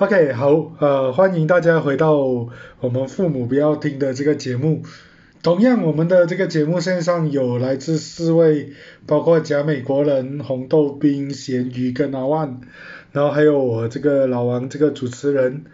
OK，好，呃，欢迎大家回到我们父母不要听的这个节目。同样，我们的这个节目线上有来自四位，包括假美国人、红豆冰、咸鱼跟阿万，然后还有我这个老王这个主持人。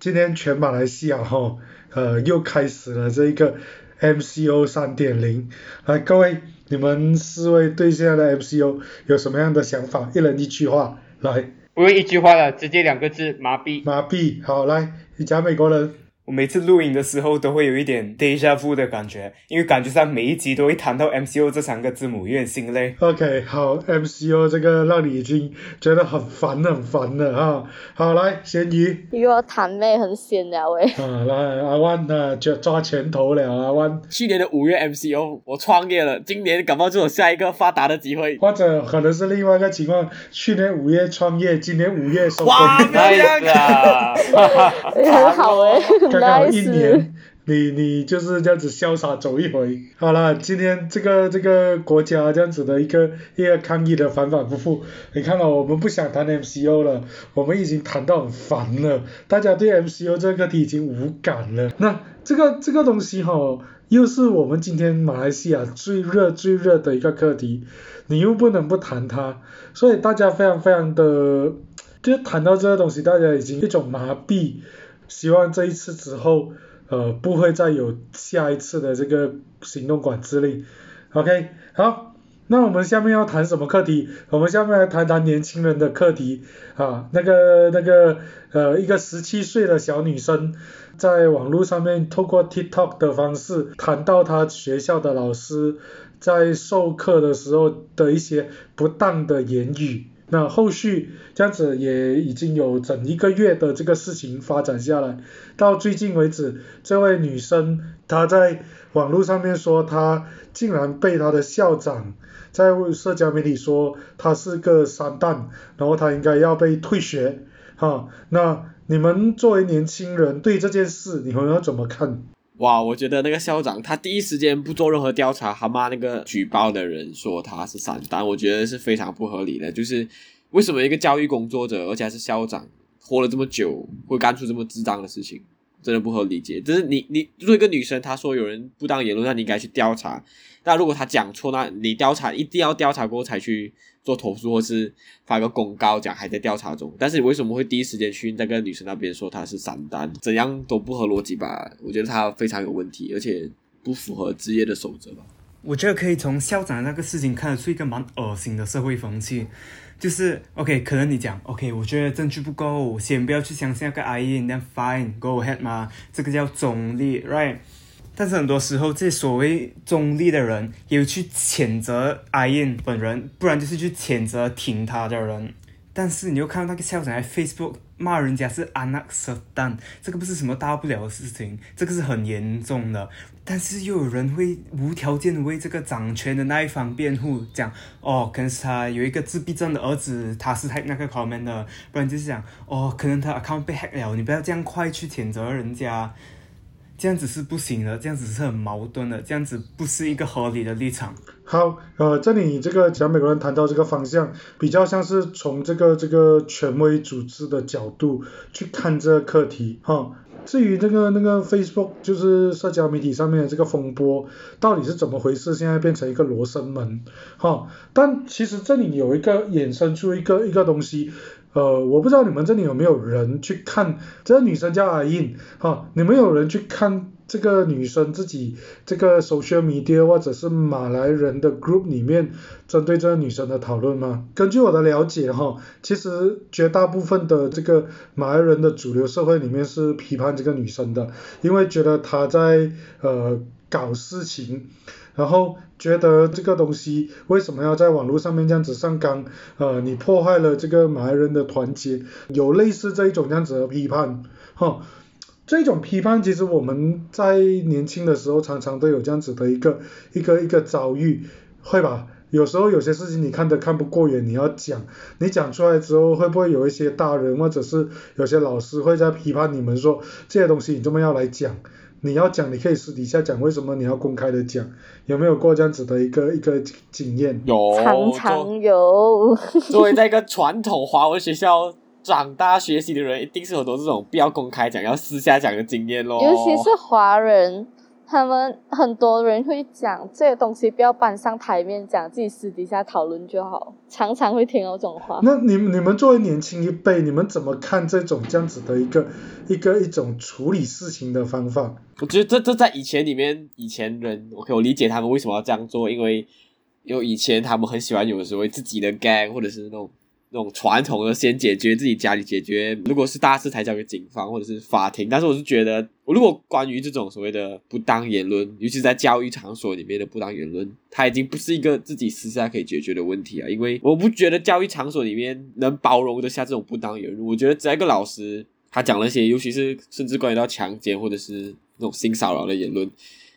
今天全马来西亚哈，呃，又开始了这一个 MCO 三点零。来，各位，你们四位对现在的 MCO 有什么样的想法？一人一句话，来。不用一句话了，直接两个字，麻痹。麻痹，好，来，你讲美国人。我每次录影的时候都会有一点 deja vu 的感觉，因为感觉上每一集都会谈到 MCO 这三个字母，有点心累。OK，好，MCO 这个让你已经觉得很烦很烦了啊。好，来，咸鱼。又要谈妹很闲了喂。啊，来，阿万啊，就抓拳头了，阿万。去年的五月 MCO 我创业了，今年感冒就有下一个发达的机会。或者可能是另外一个情况，去年五月创业，今年五月收工。哇，这样啊！很好哎。刚刚一年，你你就是这样子潇洒走一回。好了，今天这个这个国家这样子的一个一个抗议的反反复复，你看到我们不想谈 MCO 了，我们已经谈到很烦了，大家对 MCO 这个题已经无感了。那这个这个东西哈，又是我们今天马来西亚最热最热的一个课题，你又不能不谈它，所以大家非常非常的，就谈到这个东西，大家已经一种麻痹。希望这一次之后，呃，不会再有下一次的这个行动管制令。OK，好，那我们下面要谈什么课题？我们下面来谈谈年轻人的课题啊，那个那个呃，一个十七岁的小女生，在网络上面透过 TikTok 的方式谈到她学校的老师在授课的时候的一些不当的言语。那后续这样子也已经有整一个月的这个事情发展下来，到最近为止，这位女生她在网络上面说，她竟然被她的校长在社交媒体说她是个三蛋，然后她应该要被退学，哈，那你们作为年轻人对这件事你们要怎么看？哇，我觉得那个校长他第一时间不做任何调查，还骂那个举报的人说他是散单，我觉得是非常不合理的。就是为什么一个教育工作者，而且还是校长，活了这么久，会干出这么智障的事情，真的不合理解。就是你你作为一个女生，她说有人不当言论，那你应该去调查。那如果她讲错，那你调查一定要调查过后才去。做投诉或是发个公告讲还在调查中，但是你为什么会第一时间去那个女生那边说她是散单？怎样都不合逻辑吧？我觉得她非常有问题，而且不符合职业的守则吧。我觉得可以从校长那个事情看出一个蛮恶心的社会风气，就是 OK，可能你讲 OK，我觉得证据不够，先不要去相信那个阿姨，then fine，go ahead 嘛，这个叫中立，right？但是很多时候，这所谓中立的人，也有去谴责阿燕本人，不然就是去谴责挺他的人。但是你又看到那个校长在 Facebook 骂人家是安娜瑟丹，这个不是什么大不了的事情，这个是很严重的。但是又有人会无条件的为这个掌权的那一方辩护，讲哦，可能是他有一个自闭症的儿子，他是他那个 comment 的，不然就是讲哦，可能他 account 被 hack 了，你不要这样快去谴责人家。这样子是不行的，这样子是很矛盾的，这样子不是一个合理的立场。好，呃，这里这个讲美国人谈到这个方向，比较像是从这个这个权威组织的角度去看这个课题，哈。至于这个那个 Facebook 就是社交媒体上面的这个风波到底是怎么回事，现在变成一个罗生门，哈。但其实这里有一个衍生出一个一个东西。呃，我不知道你们这里有没有人去看这个女生叫阿印，哈，你们有人去看这个女生自己这个 social media 或者是马来人的 group 里面针对这个女生的讨论吗？根据我的了解，哈，其实绝大部分的这个马来人的主流社会里面是批判这个女生的，因为觉得她在呃搞事情。然后觉得这个东西为什么要在网络上面这样子上纲？呃，你破坏了这个马来人的团结，有类似这一种这样子的批判，哈，这种批判其实我们在年轻的时候常常都有这样子的一个一个一个遭遇，会吧？有时候有些事情你看的看不过眼，你要讲，你讲出来之后会不会有一些大人或者是有些老师会在批判你们说这些东西你这么要来讲？你要讲，你可以私底下讲，为什么你要公开的讲？有没有过这样子的一个一个经验？有，常常有。作为在一个传统华文学校长大学习的人，一定是很多这种不要公开讲，要私下讲的经验咯。尤其是华人，他们很多人会讲这些东西不要搬上台面讲，自己私底下讨论就好。常常会听到这种话。那你你们作为年轻一辈，你们怎么看这种这样子的一个一个一种处理事情的方法？我觉得这这在以前里面，以前人，OK，我理解他们为什么要这样做，因为有以前他们很喜欢有时候自己的 gang 或者是那种那种传统的先解决自己家里解决，如果是大事才交给警方或者是法庭。但是我是觉得，如果关于这种所谓的不当言论，尤其是在教育场所里面的不当言论，它已经不是一个自己私下可以解决的问题啊。因为我不觉得教育场所里面能包容得下这种不当言论。我觉得只要一个老师他讲那些，尤其是甚至关于到强奸或者是那种性骚扰的言论。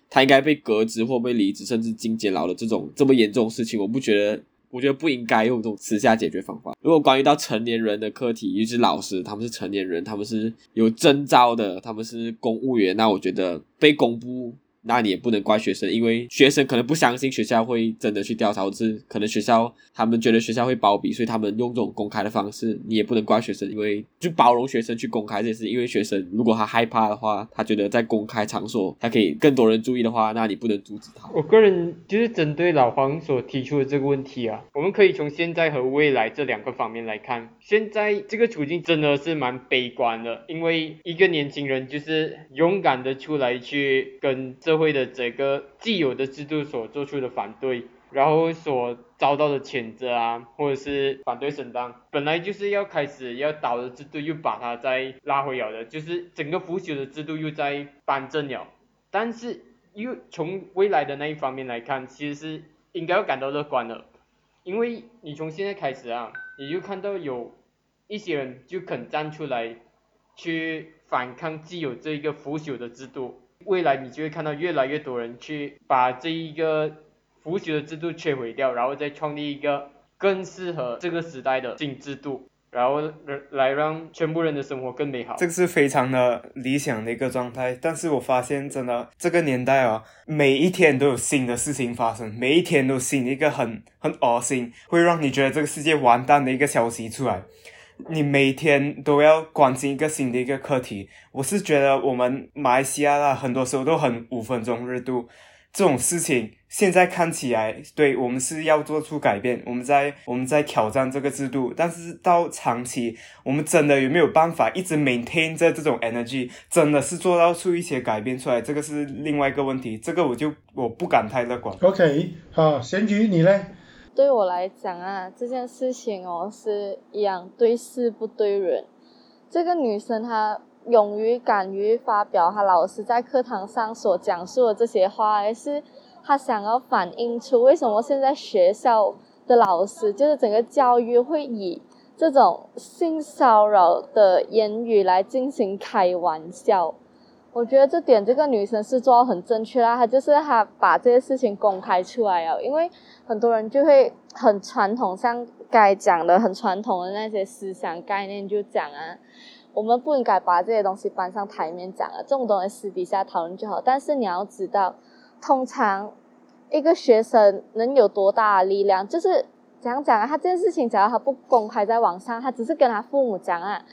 他应该被革职或被离职，甚至进监牢的这种这么严重的事情，我不觉得，我觉得不应该用这种私下解决方法。如果关于到成年人的课题，尤其是老师，他们是成年人，他们是有征召的，他们是公务员，那我觉得被公布。那你也不能怪学生，因为学生可能不相信学校会真的去调查，或是可能学校他们觉得学校会包庇，所以他们用这种公开的方式。你也不能怪学生，因为就包容学生去公开这件事。因为学生如果他害怕的话，他觉得在公开场所他可以更多人注意的话，那你不能阻止他。我个人就是针对老黄所提出的这个问题啊，我们可以从现在和未来这两个方面来看。现在这个处境真的是蛮悲观的，因为一个年轻人就是勇敢的出来去跟这会的这个既有的制度所做出的反对，然后所遭到的谴责啊，或者是反对声当，本来就是要开始要倒的制度又把它再拉回了的，就是整个腐朽的制度又在扳正了。但是又从未来的那一方面来看，其实是应该要感到乐观的，因为你从现在开始啊，你就看到有一些人就肯站出来去反抗既有这一个腐朽的制度。未来你就会看到越来越多人去把这一个腐朽的制度摧毁掉，然后再创立一个更适合这个时代的新制度，然后来让全部人的生活更美好。这个是非常的理想的一个状态，但是我发现真的这个年代啊，每一天都有新的事情发生，每一天都新一个很很恶心，会让你觉得这个世界完蛋的一个消息出来。你每天都要关心一个新的一个课题，我是觉得我们马来西亚啦，很多时候都很五分钟热度，这种事情现在看起来，对我们是要做出改变，我们在我们在挑战这个制度，但是到长期，我们真的有没有办法一直 maintain 这种 energy，真的是做到出一些改变出来，这个是另外一个问题，这个我就我不敢太乐观。OK，好，咸鱼你嘞？对我来讲啊，这件事情哦是一样对事不对人。这个女生她勇于敢于发表她老师在课堂上所讲述的这些话，而是她想要反映出为什么现在学校的老师就是整个教育会以这种性骚扰的言语来进行开玩笑。我觉得这点这个女生是做到很正确啦，她就是她把这些事情公开出来了，因为很多人就会很传统，像该讲的很传统的那些思想概念就讲啊，我们不应该把这些东西搬上台面讲啊，这种东西私底下讨论就好。但是你要知道，通常一个学生能有多大的力量，就是怎样讲啊，他这件事情只要他不公开在网上，他只是跟他父母讲啊，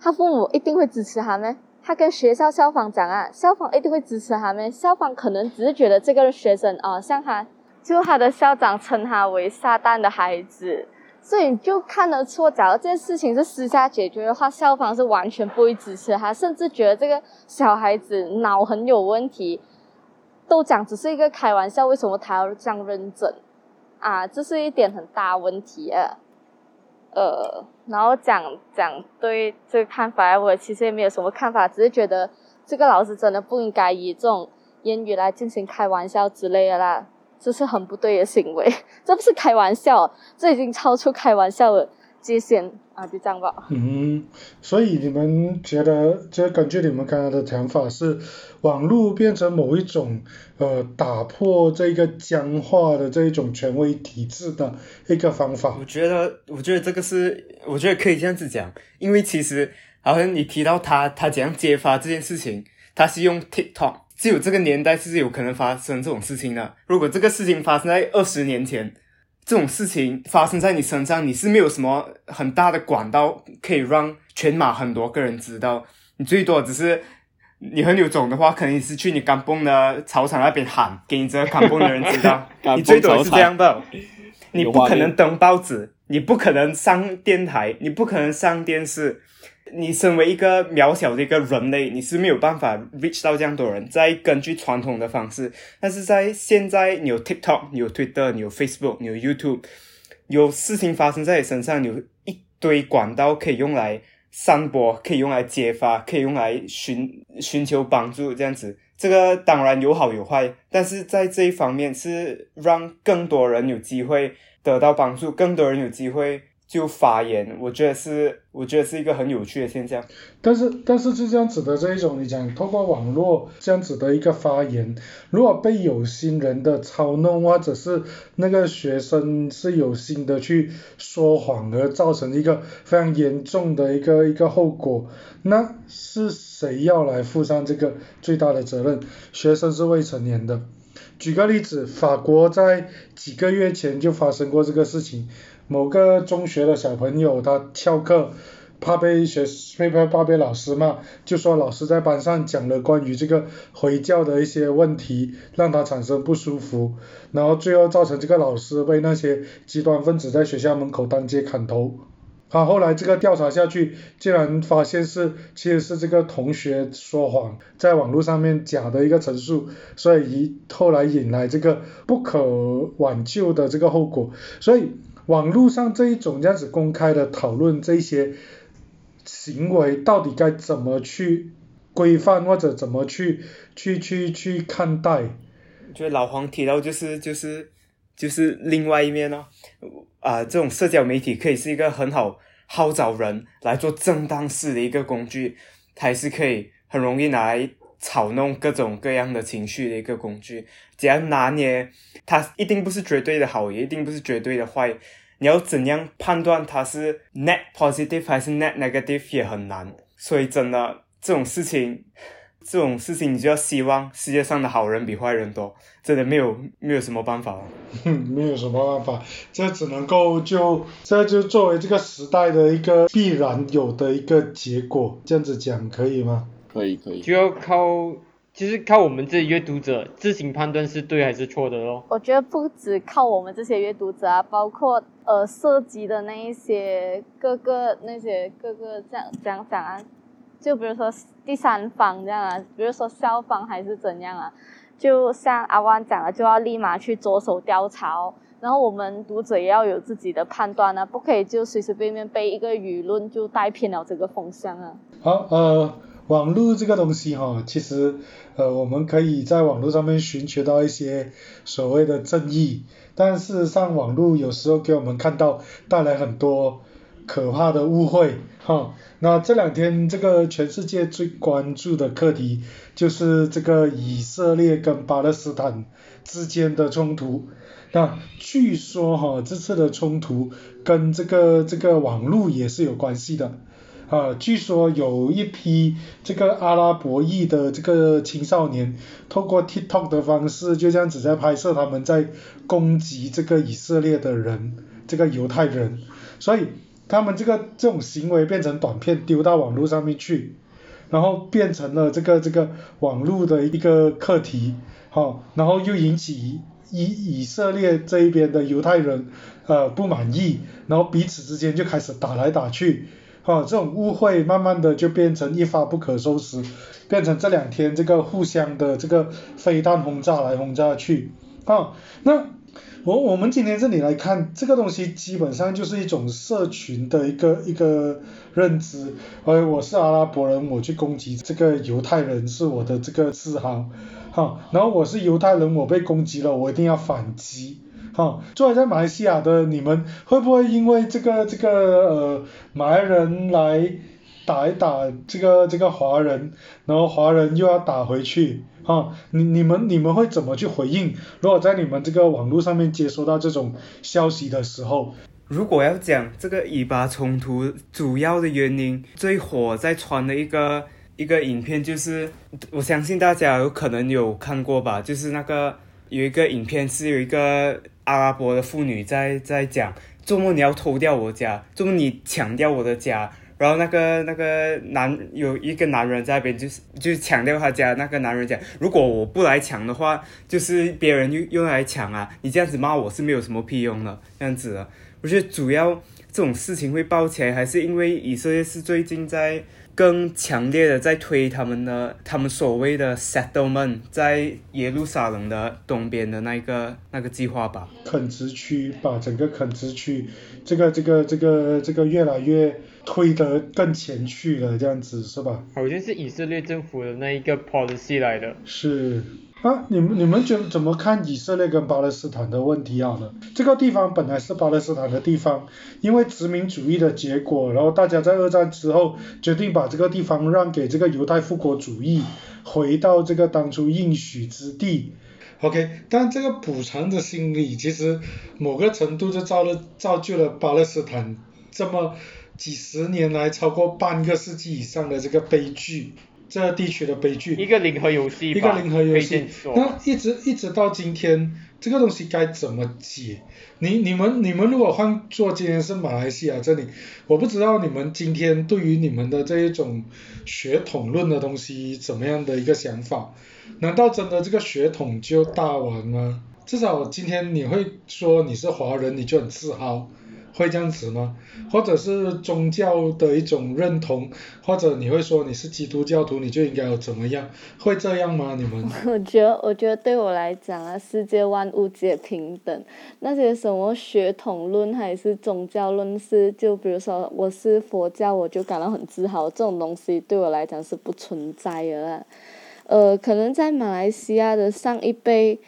他父母一定会支持他们。他跟学校校方讲啊，校方一定会支持他们。校方可能只是觉得这个学生啊，像他，就他的校长称他为“撒旦的孩子”，所以你就看得出，假如这件事情是私下解决的话，校方是完全不会支持他，甚至觉得这个小孩子脑很有问题，都讲只是一个开玩笑，为什么他要这样认真啊？这是一点很大问题啊。呃，然后讲讲对这个看法，我其实也没有什么看法，只是觉得这个老师真的不应该以这种言语来进行开玩笑之类的啦，这是很不对的行为，这不是开玩笑，这已经超出开玩笑了。界限啊，就这样吧。嗯，所以你们觉得，就根据你们刚才的想法是，网络变成某一种呃打破这个僵化的这一种权威体制的一个方法。我觉得，我觉得这个是，我觉得可以这样子讲，因为其实好像你提到他，他怎样揭发这件事情，他是用 TikTok，只有这个年代是有可能发生这种事情的。如果这个事情发生在二十年前，这种事情发生在你身上，你是没有什么很大的管道可以让全马很多个人知道，你最多只是你很有种的话，可能你是去你甘蹦的草场那边喊，给你这个甘蹦的人知道，你最多是这样的，你不可能登报纸，你不可能上电台，你不可能上电视。你身为一个渺小的一个人类，你是没有办法 reach 到这样多人。再根据传统的方式，但是在现在，你有 TikTok，你有 Twitter，你有 Facebook，你有 YouTube，有事情发生在你身上，有一堆管道可以用来散播，可以用来揭发，可以用来寻寻求帮助，这样子。这个当然有好有坏，但是在这一方面是让更多人有机会得到帮助，更多人有机会。就发言，我觉得是，我觉得是一个很有趣的现象。但是，但是就这样子的这一种，你讲通过网络这样子的一个发言，如果被有心人的操弄，或者是那个学生是有心的去说谎而造成一个非常严重的一个一个后果，那是谁要来负上这个最大的责任？学生是未成年的。举个例子，法国在几个月前就发生过这个事情。某个中学的小朋友，他翘课，怕被学被被怕被老师骂，就说老师在班上讲了关于这个回教的一些问题，让他产生不舒服，然后最后造成这个老师被那些极端分子在学校门口当街砍头。他后来这个调查下去，竟然发现是其实是这个同学说谎，在网络上面假的一个陈述，所以一后来引来这个不可挽救的这个后果，所以。网络上这一种这样子公开的讨论这些行为，到底该怎么去规范或者怎么去去去去看待？就老黄提到就是就是就是另外一面哦，啊，这种社交媒体可以是一个很好号召人来做正当事的一个工具，它也是可以很容易拿来炒弄各种各样的情绪的一个工具。只要拿捏，它一定不是绝对的好，也一定不是绝对的坏。你要怎样判断它是 net positive 还是 net negative 也很难，所以真的这种事情，这种事情你就要希望世界上的好人比坏人多，真的没有没有什么办法了。没有什么办法，这只能够就这就作为这个时代的一个必然有的一个结果，这样子讲可以吗？可以可以。就要靠。其实靠我们这些阅读者自行判断是对还是错的咯。我觉得不止靠我们这些阅读者啊，包括呃涉及的那一些各个那些各个这样这样讲啊，就比如说第三方这样啊，比如说校方还是怎样啊，就像阿万讲的，就要立马去着手调查哦。然后我们读者也要有自己的判断啊，不可以就随随便便被一个舆论就带偏了这个风向啊。好，呃。网络这个东西哈，其实呃我们可以在网络上面寻求到一些所谓的正义，但事实上网络有时候给我们看到带来很多可怕的误会哈。那这两天这个全世界最关注的课题就是这个以色列跟巴勒斯坦之间的冲突。那据说哈这次的冲突跟这个这个网络也是有关系的。啊，据说有一批这个阿拉伯裔的这个青少年，透过 TikTok 的方式，就这样子在拍摄他们在攻击这个以色列的人，这个犹太人，所以他们这个这种行为变成短片丢到网络上面去，然后变成了这个这个网络的一个课题，好，然后又引起以以色列这一边的犹太人呃不满意，然后彼此之间就开始打来打去。啊，这种误会慢慢的就变成一发不可收拾，变成这两天这个互相的这个飞弹轰炸来轰炸去。啊，那我我们今天这里来看这个东西，基本上就是一种社群的一个一个认知。哎，我是阿拉伯人，我去攻击这个犹太人是我的这个自豪。好，然后我是犹太人，我被攻击了，我一定要反击。好，作为在马来西亚的你们，会不会因为这个这个呃马来人来打一打这个这个华人，然后华人又要打回去？哈，你你们你们会怎么去回应？如果在你们这个网络上面接收到这种消息的时候，如果要讲这个以巴冲突主要的原因，最火在传的一个一个影片就是，我相信大家有可能有看过吧，就是那个。有一个影片是有一个阿拉伯的妇女在在讲，周末你要偷掉我家，周末你抢掉我的家，然后那个那个男有一个男人在那边就是就是抢掉他家，那个男人讲，如果我不来抢的话，就是别人又又来抢啊，你这样子骂我是没有什么屁用的，这样子的。我觉得主要这种事情会爆起来，还是因为以色列是最近在。更强烈的在推他们的他们所谓的 settlement 在耶路撒冷的东边的那个那个计划吧。垦殖区把整个垦殖区这个这个这个这个越来越推得更前去了，这样子是吧？好像是以色列政府的那一个 policy 来的。是。啊，你们你们觉怎么看以色列跟巴勒斯坦的问题好？呢，这个地方本来是巴勒斯坦的地方，因为殖民主义的结果，然后大家在二战之后决定把这个地方让给这个犹太复国主义，回到这个当初应许之地。OK，但这个补偿的心理，其实某个程度就造了造就了巴勒斯坦这么几十年来超过半个世纪以上的这个悲剧。这地区的悲剧，一个零和游戏，一个零和游戏，那一直一直到今天，这个东西该怎么解？你你们你们如果换做今天是马来西亚这里，我不知道你们今天对于你们的这一种血统论的东西怎么样的一个想法？难道真的这个血统就大完吗？至少今天你会说你是华人，你就很自豪。会这样子吗？或者是宗教的一种认同，或者你会说你是基督教徒，你就应该要怎么样？会这样吗？你们？我觉得，我觉得对我来讲啊，世界万物皆平等。那些什么血统论还是宗教论是，就比如说我是佛教，我就感到很自豪。这种东西对我来讲是不存在的啦。呃，可能在马来西亚的上一辈，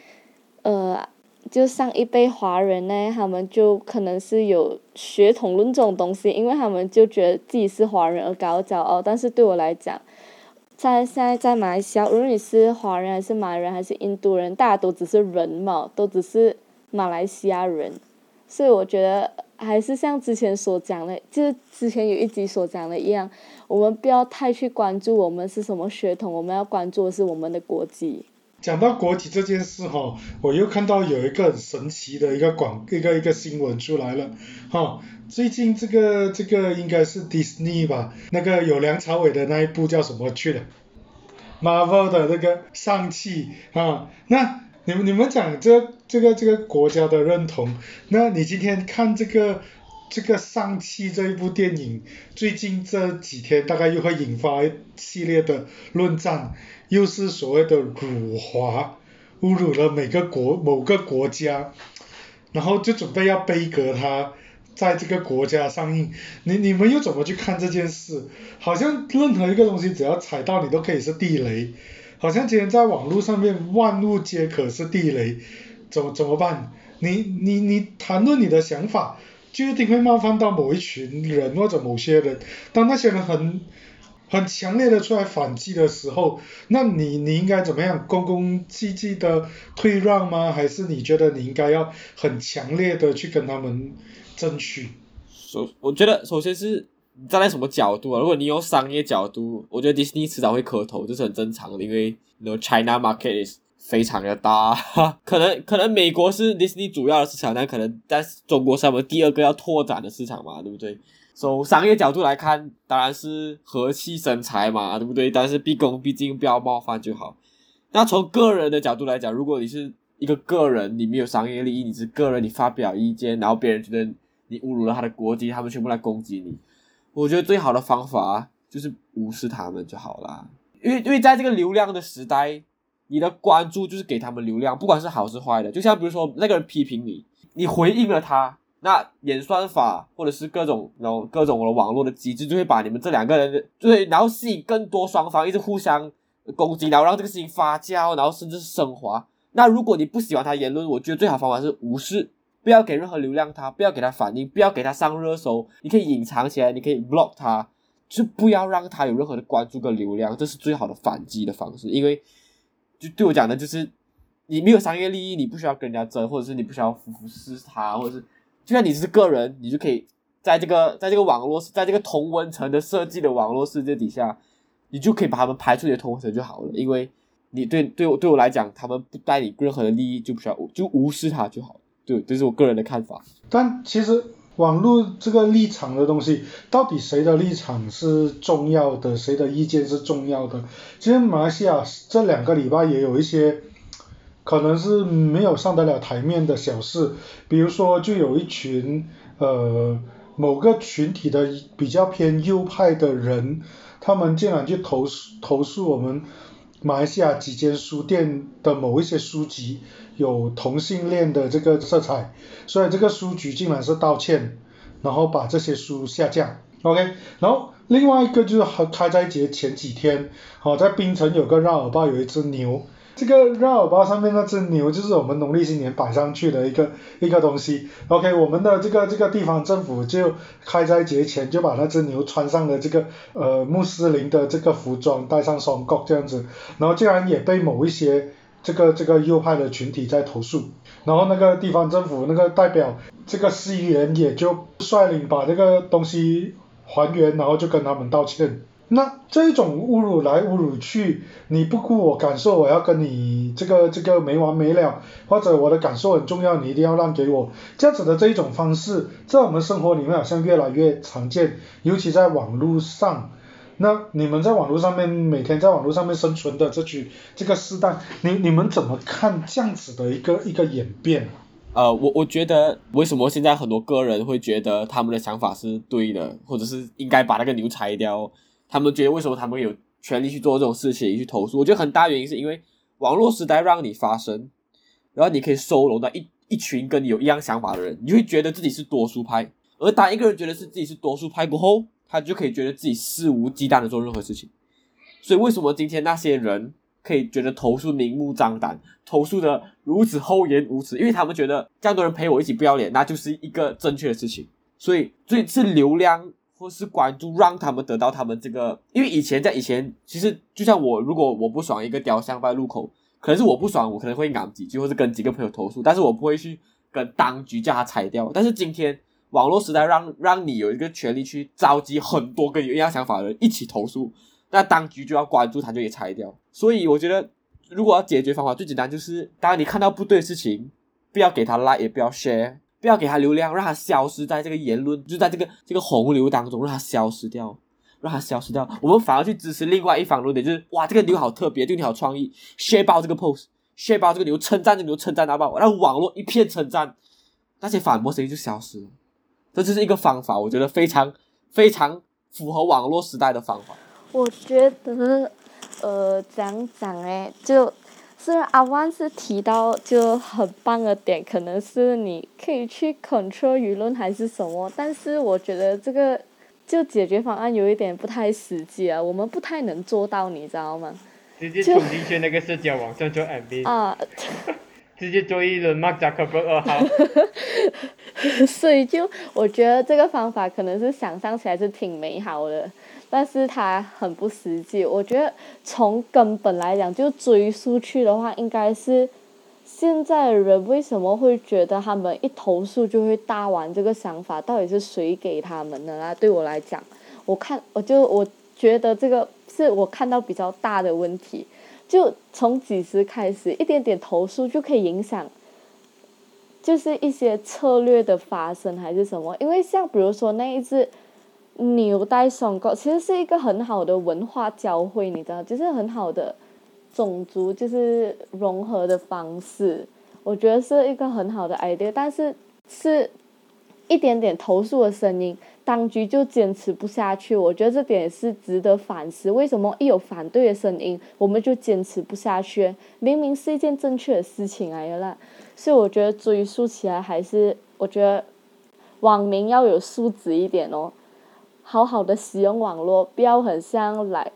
呃。就上一辈华人呢，他们就可能是有血统论这种东西，因为他们就觉得自己是华人而感到骄傲。但是对我来讲，在现在在马来西亚，无论你是华人还是马来人还是印度人，大家都只是人嘛，都只是马来西亚人。所以我觉得还是像之前所讲的，就是之前有一集所讲的一样，我们不要太去关注我们是什么血统，我们要关注的是我们的国籍。讲到国籍这件事哈，我又看到有一个很神奇的一个广一个一个新闻出来了，哈，最近这个这个应该是 Disney 吧，那个有梁朝伟的那一部叫什么去了？Marvel 的那个上汽啊，那你们你们讲这这个这个国家的认同，那你今天看这个这个上汽这一部电影，最近这几天大概又会引发一系列的论战。又是所谓的辱华，侮辱了每个国某个国家，然后就准备要背革它，在这个国家上映。你你们又怎么去看这件事？好像任何一个东西只要踩到你都可以是地雷，好像今天在网络上面万物皆可是地雷，怎怎么办？你你你谈论你的想法，就一定会冒犯到某一群人或者某些人，当那些人很。很强烈的出来反击的时候，那你你应该怎么样？恭恭敬敬的退让吗？还是你觉得你应该要很强烈的去跟他们争取？首我觉得首先是站在什么角度啊？如果你有商业角度，我觉得迪士尼迟早会磕头，这是很正常的，因为 no China market 非常的大，可能可能美国是迪士尼主要的市场，但可能在中国是我们第二个要拓展的市场嘛，对不对？从商业角度来看，当然是和气生财嘛，对不对？但是毕恭毕敬，不要冒犯就好。那从个人的角度来讲，如果你是一个个人，你没有商业利益，你是个人，你发表意见，然后别人觉得你侮辱了他的国籍，他们全部来攻击你，我觉得最好的方法就是无视他们就好了。因为因为在这个流量的时代，你的关注就是给他们流量，不管是好是坏的。就像比如说那个人批评你，你回应了他。那演算法或者是各种然后各种的网络的机制，就会把你们这两个人，对，然后吸引更多双方一直互相攻击，然后让这个事情发酵，然后甚至是升华。那如果你不喜欢他言论，我觉得最好方法是无视，不要给任何流量他，不要给他反应，不要给他上热搜，你可以隐藏起来，你可以 block 他，就不要让他有任何的关注跟流量，这是最好的反击的方式。因为就对我讲的就是，你没有商业利益，你不需要跟人家争，或者是你不需要服服侍他，或者是。就算你是个人，你就可以在这个在这个网络在这个同温层的设计的网络世界底下，你就可以把他们排出你的同温层就好了。因为你对对我对我来讲，他们不带你任何的利益，就不需要就无视他就好。对，这是我个人的看法。但其实网络这个立场的东西，到底谁的立场是重要的，谁的意见是重要的？其实马来西亚这两个礼拜也有一些，可能是没有上得了台面的小事，比如说就有一群呃某个群体的比较偏右派的人，他们竟然去投诉投诉我们马来西亚几间书店的某一些书籍有同性恋的这个色彩，所以这个书局竟然是道歉，然后把这些书下架。OK，然后另外一个就是开开斋节前几天，好、在槟城有个绕耳报有一只牛，这个绕耳包上面那只牛就是我们农历新年摆上去的一个一个东西。OK，我们的这个这个地方政府就开斋节前就把那只牛穿上了这个呃穆斯林的这个服装，戴上双角这样子，然后竟然也被某一些这个这个右派的群体在投诉，然后那个地方政府那个代表这个市议员也就率领把这个东西还原，然后就跟他们道歉。那这一种侮辱来侮辱去，你不顾我感受，我要跟你这个这个没完没了，或者我的感受很重要，你一定要让给我，这样子的这一种方式，在我们生活里面好像越来越常见，尤其在网络上。那你们在网络上面每天在网络上面生存的这句这个世代，你你们怎么看这样子的一个一个演变？呃，我我觉得为什么现在很多个人会觉得他们的想法是对的，或者是应该把那个牛裁掉？他们觉得为什么他们有权利去做这种事情去投诉？我觉得很大原因是因为网络时代让你发声，然后你可以收拢到一一群跟你有一样想法的人，你会觉得自己是多数派。而当一个人觉得是自己是多数派过后，他就可以觉得自己肆无忌惮的做任何事情。所以为什么今天那些人可以觉得投诉明目张胆，投诉的如此厚颜无耻？因为他们觉得这样多人陪我一起不要脸，那就是一个正确的事情。所以，所以是流量或是关注让他们得到他们这个。因为以前在以前，其实就像我，如果我不爽一个雕像在路口，可能是我不爽，我可能会嚷几句，或是跟几个朋友投诉，但是我不会去跟当局叫他裁掉。但是今天网络时代让让你有一个权利去召集很多跟有一样想法的人一起投诉，那当局就要关注他，就也裁掉。所以我觉得，如果要解决方法，最简单就是，当你看到不对的事情，不要给他 like，也不要 share，不要给他流量，让他消失在这个言论，就在这个这个洪流当中，让他消失掉。让它消失掉，我们反而去支持另外一方论点，就是哇，这个牛好特别，这个牛好创意，share 爆这个 post，share 爆这个牛，称赞这个牛，称赞到爆，让网络一片称赞，那些反驳声音就消失了。这就是一个方法，我觉得非常非常符合网络时代的方法。我觉得，呃，讲讲诶，就虽然阿万是提到就很棒的点，可能是你可以去 control 舆论还是什么，但是我觉得这个就解决方案有一点不太实际啊，我们不太能做到，你知道吗？直接冲进去那个社交网站做 MV，啊，直接做一轮 Mark Zuckerberg 二号。所以就我觉得这个方法可能是想象起来是挺美好的，但是它很不实际。我觉得从根本来讲，就追溯去的话，应该是现在的人为什么会觉得他们一投诉就会大玩这个想法，到底是谁给他们的啦？对我来讲，我看我就我觉得这个是我看到比较大的问题。就从几时开始，一点点投诉就可以影响。就是一些策略的发生还是什么？因为像比如说那一次牛带双角，其实是一个很好的文化交汇，你知道，就是很好的种族就是融合的方式，我觉得是一个很好的 idea，但是是一点点投诉的声音，当局就坚持不下去，我觉得这点是值得反思。为什么一有反对的声音，我们就坚持不下去？明明是一件正确的事情来的啦。所以我觉得追溯起来，还是我觉得网民要有素质一点哦，好好的使用网络，不要很像来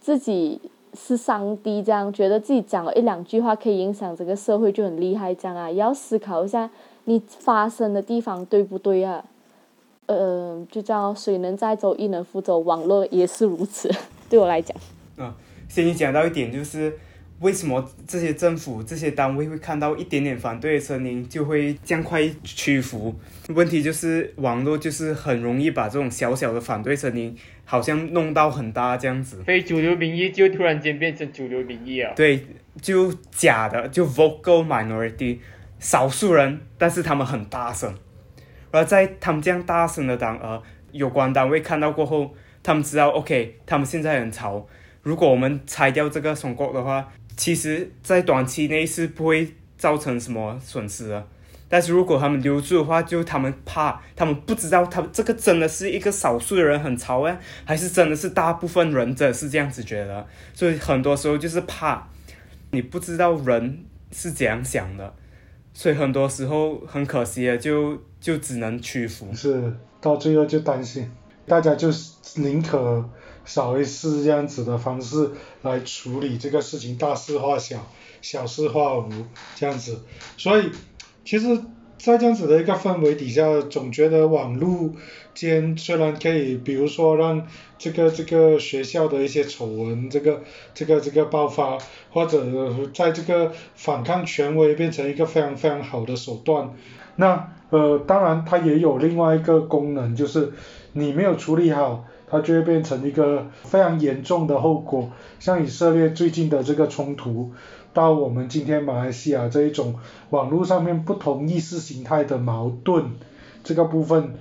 自己是上帝这样，觉得自己讲了一两句话可以影响这个社会就很厉害这样啊，也要思考一下你发生的地方对不对啊？呃，就叫水能载舟，亦能覆舟，网络也是如此。对我来讲，啊，所以你讲到一点就是为什么这些政府、这些单位会看到一点点反对的声音就会这样快屈服？问题就是网络就是很容易把这种小小的反对声音，好像弄到很大这样子。非主流民意就突然间变成主流民意啊。对，就假的，就 vocal minority，少数人，但是他们很大声。而在他们这样大声的当呃有关单位看到过后，他们知道 OK，他们现在很吵。如果我们拆掉这个松果的话，其实，在短期内是不会造成什么损失的。但是如果他们留住的话，就他们怕，他们不知道，他这个真的是一个少数的人很吵啊，还是真的是大部分人真的是这样子觉得。所以很多时候就是怕，你不知道人是怎样想的，所以很多时候很可惜啊，就就只能屈服。是，到最后就担心，大家就是宁可。少一次这样子的方式来处理这个事情，大事化小，小事化无这样子。所以，其实，在这样子的一个氛围底下，总觉得网络间虽然可以，比如说让这个这个学校的一些丑闻，这个这个这个爆发，或者在这个反抗权威变成一个非常非常好的手段。那呃，当然它也有另外一个功能，就是你没有处理好。它就会变成一个非常严重的后果，像以色列最近的这个冲突，到我们今天马来西亚这一种网络上面不同意识形态的矛盾，这个部分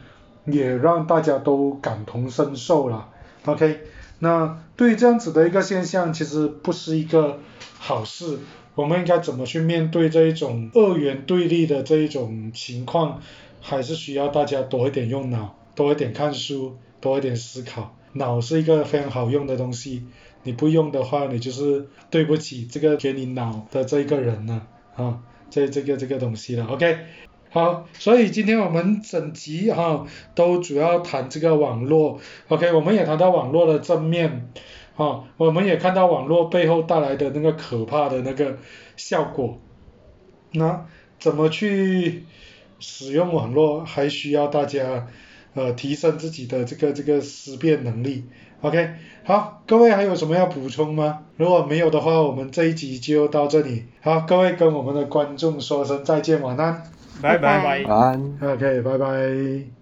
也让大家都感同身受了。OK，那对于这样子的一个现象，其实不是一个好事。我们应该怎么去面对这一种二元对立的这一种情况，还是需要大家多一点用脑，多一点看书。多一点思考，脑是一个非常好用的东西，你不用的话，你就是对不起这个给你脑的这一个人了啊，这这个这个东西了，OK，好，所以今天我们整集哈都主要谈这个网络，OK，我们也谈到网络的正面，啊，我们也看到网络背后带来的那个可怕的那个效果，那怎么去使用网络，还需要大家。呃，提升自己的这个这个思辨能力。，OK，好，各位还有什么要补充吗？如果没有的话，我们这一集就到这里。好，各位跟我们的观众说声再见，晚安，拜拜，晚安，OK，拜拜。